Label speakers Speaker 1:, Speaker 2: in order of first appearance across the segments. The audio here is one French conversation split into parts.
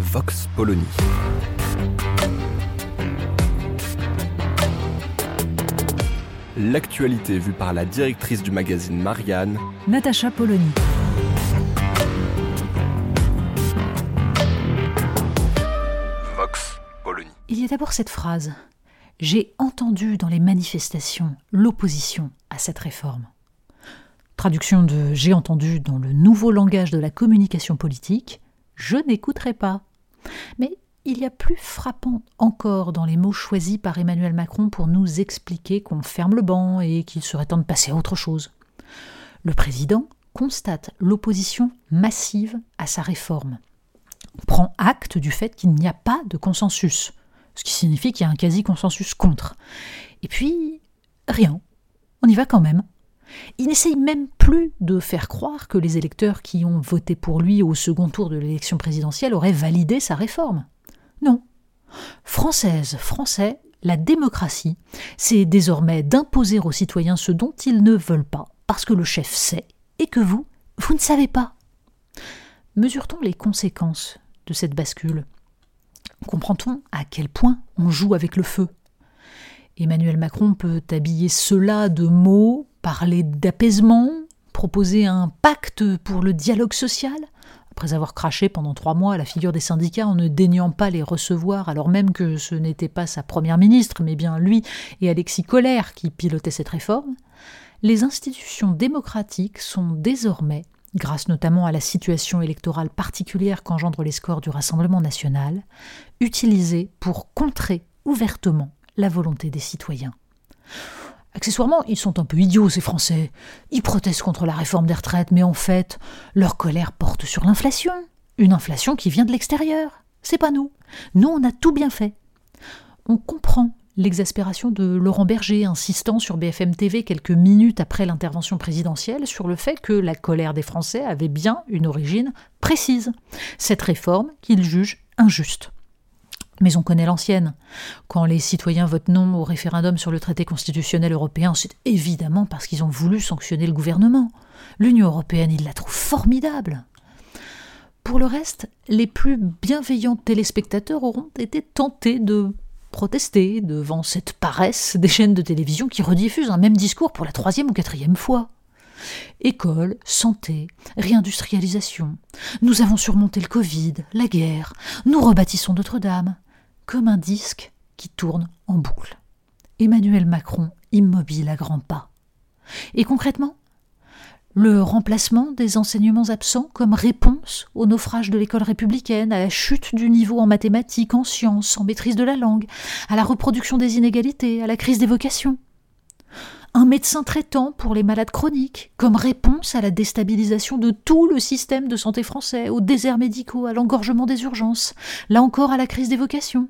Speaker 1: Vox Polony. L'actualité vue par la directrice du magazine Marianne,
Speaker 2: Natacha Polony.
Speaker 1: Vox Polony.
Speaker 2: Il y a d'abord cette phrase. J'ai entendu dans les manifestations l'opposition à cette réforme. Traduction de J'ai entendu dans le nouveau langage de la communication politique, je n'écouterai pas. Mais il y a plus frappant encore dans les mots choisis par Emmanuel Macron pour nous expliquer qu'on ferme le banc et qu'il serait temps de passer à autre chose. Le président constate l'opposition massive à sa réforme. Prend acte du fait qu'il n'y a pas de consensus, ce qui signifie qu'il y a un quasi-consensus contre. Et puis, rien. On y va quand même. Il n'essaye même plus de faire croire que les électeurs qui ont voté pour lui au second tour de l'élection présidentielle auraient validé sa réforme. Non. Française, Français, la démocratie, c'est désormais d'imposer aux citoyens ce dont ils ne veulent pas, parce que le chef sait, et que vous, vous ne savez pas. Mesure-t-on les conséquences de cette bascule? Comprend-on à quel point on joue avec le feu? Emmanuel Macron peut habiller cela de mots, parler d'apaisement, proposer un pacte pour le dialogue social, après avoir craché pendant trois mois à la figure des syndicats en ne daignant pas les recevoir, alors même que ce n'était pas sa première ministre, mais bien lui et Alexis Collère qui pilotaient cette réforme, les institutions démocratiques sont désormais, grâce notamment à la situation électorale particulière qu'engendrent les scores du Rassemblement national, utilisées pour contrer ouvertement la volonté des citoyens. Accessoirement, ils sont un peu idiots, ces Français. Ils protestent contre la réforme des retraites, mais en fait, leur colère porte sur l'inflation. Une inflation qui vient de l'extérieur. C'est pas nous. Nous, on a tout bien fait. On comprend l'exaspération de Laurent Berger, insistant sur BFM TV quelques minutes après l'intervention présidentielle sur le fait que la colère des Français avait bien une origine précise. Cette réforme qu'il juge injuste. Mais on connaît l'ancienne. Quand les citoyens votent non au référendum sur le traité constitutionnel européen, c'est évidemment parce qu'ils ont voulu sanctionner le gouvernement. L'Union européenne, ils la trouvent formidable. Pour le reste, les plus bienveillants téléspectateurs auront été tentés de protester devant cette paresse des chaînes de télévision qui rediffusent un même discours pour la troisième ou quatrième fois. École, santé, réindustrialisation. Nous avons surmonté le Covid, la guerre. Nous rebâtissons Notre-Dame comme un disque qui tourne en boucle. Emmanuel Macron immobile à grands pas. Et concrètement le remplacement des enseignements absents comme réponse au naufrage de l'école républicaine, à la chute du niveau en mathématiques, en sciences, en maîtrise de la langue, à la reproduction des inégalités, à la crise des vocations. Un médecin traitant pour les malades chroniques, comme réponse à la déstabilisation de tout le système de santé français, aux déserts médicaux, à l'engorgement des urgences, là encore à la crise des vocations.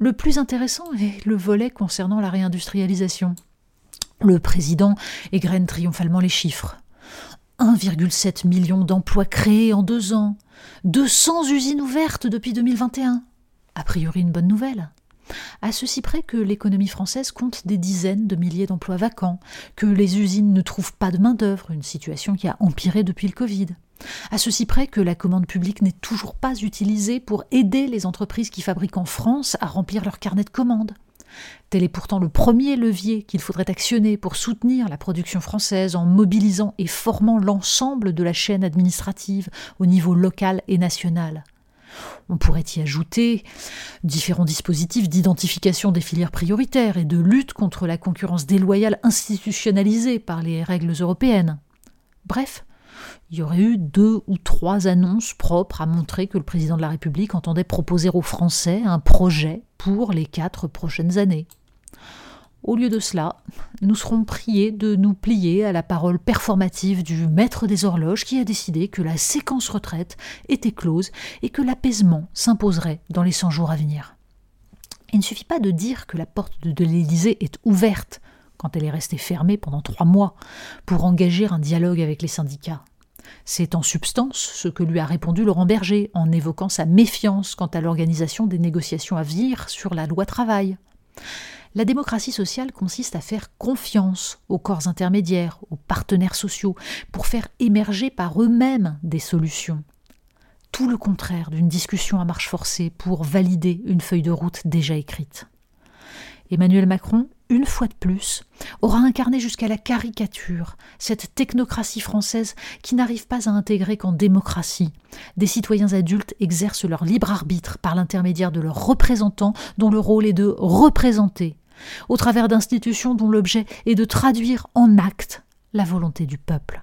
Speaker 2: Le plus intéressant est le volet concernant la réindustrialisation. Le président égrène triomphalement les chiffres. 1,7 million d'emplois créés en deux ans, 200 usines ouvertes depuis 2021. A priori une bonne nouvelle. À ceci près que l'économie française compte des dizaines de milliers d'emplois vacants, que les usines ne trouvent pas de main-d'œuvre, une situation qui a empiré depuis le Covid. À ceci près que la commande publique n'est toujours pas utilisée pour aider les entreprises qui fabriquent en France à remplir leur carnet de commandes. Tel est pourtant le premier levier qu'il faudrait actionner pour soutenir la production française en mobilisant et formant l'ensemble de la chaîne administrative au niveau local et national. On pourrait y ajouter différents dispositifs d'identification des filières prioritaires et de lutte contre la concurrence déloyale institutionnalisée par les règles européennes. Bref, il y aurait eu deux ou trois annonces propres à montrer que le président de la République entendait proposer aux Français un projet pour les quatre prochaines années. Au lieu de cela, nous serons priés de nous plier à la parole performative du maître des horloges qui a décidé que la séquence retraite était close et que l'apaisement s'imposerait dans les 100 jours à venir. Il ne suffit pas de dire que la porte de l'Élysée est ouverte quand elle est restée fermée pendant trois mois pour engager un dialogue avec les syndicats. C'est en substance ce que lui a répondu Laurent Berger en évoquant sa méfiance quant à l'organisation des négociations à venir sur la loi travail. La démocratie sociale consiste à faire confiance aux corps intermédiaires, aux partenaires sociaux, pour faire émerger par eux-mêmes des solutions. Tout le contraire d'une discussion à marche forcée pour valider une feuille de route déjà écrite. Emmanuel Macron, une fois de plus, aura incarné jusqu'à la caricature cette technocratie française qui n'arrive pas à intégrer qu'en démocratie, des citoyens adultes exercent leur libre arbitre par l'intermédiaire de leurs représentants dont le rôle est de représenter, au travers d'institutions dont l'objet est de traduire en actes la volonté du peuple.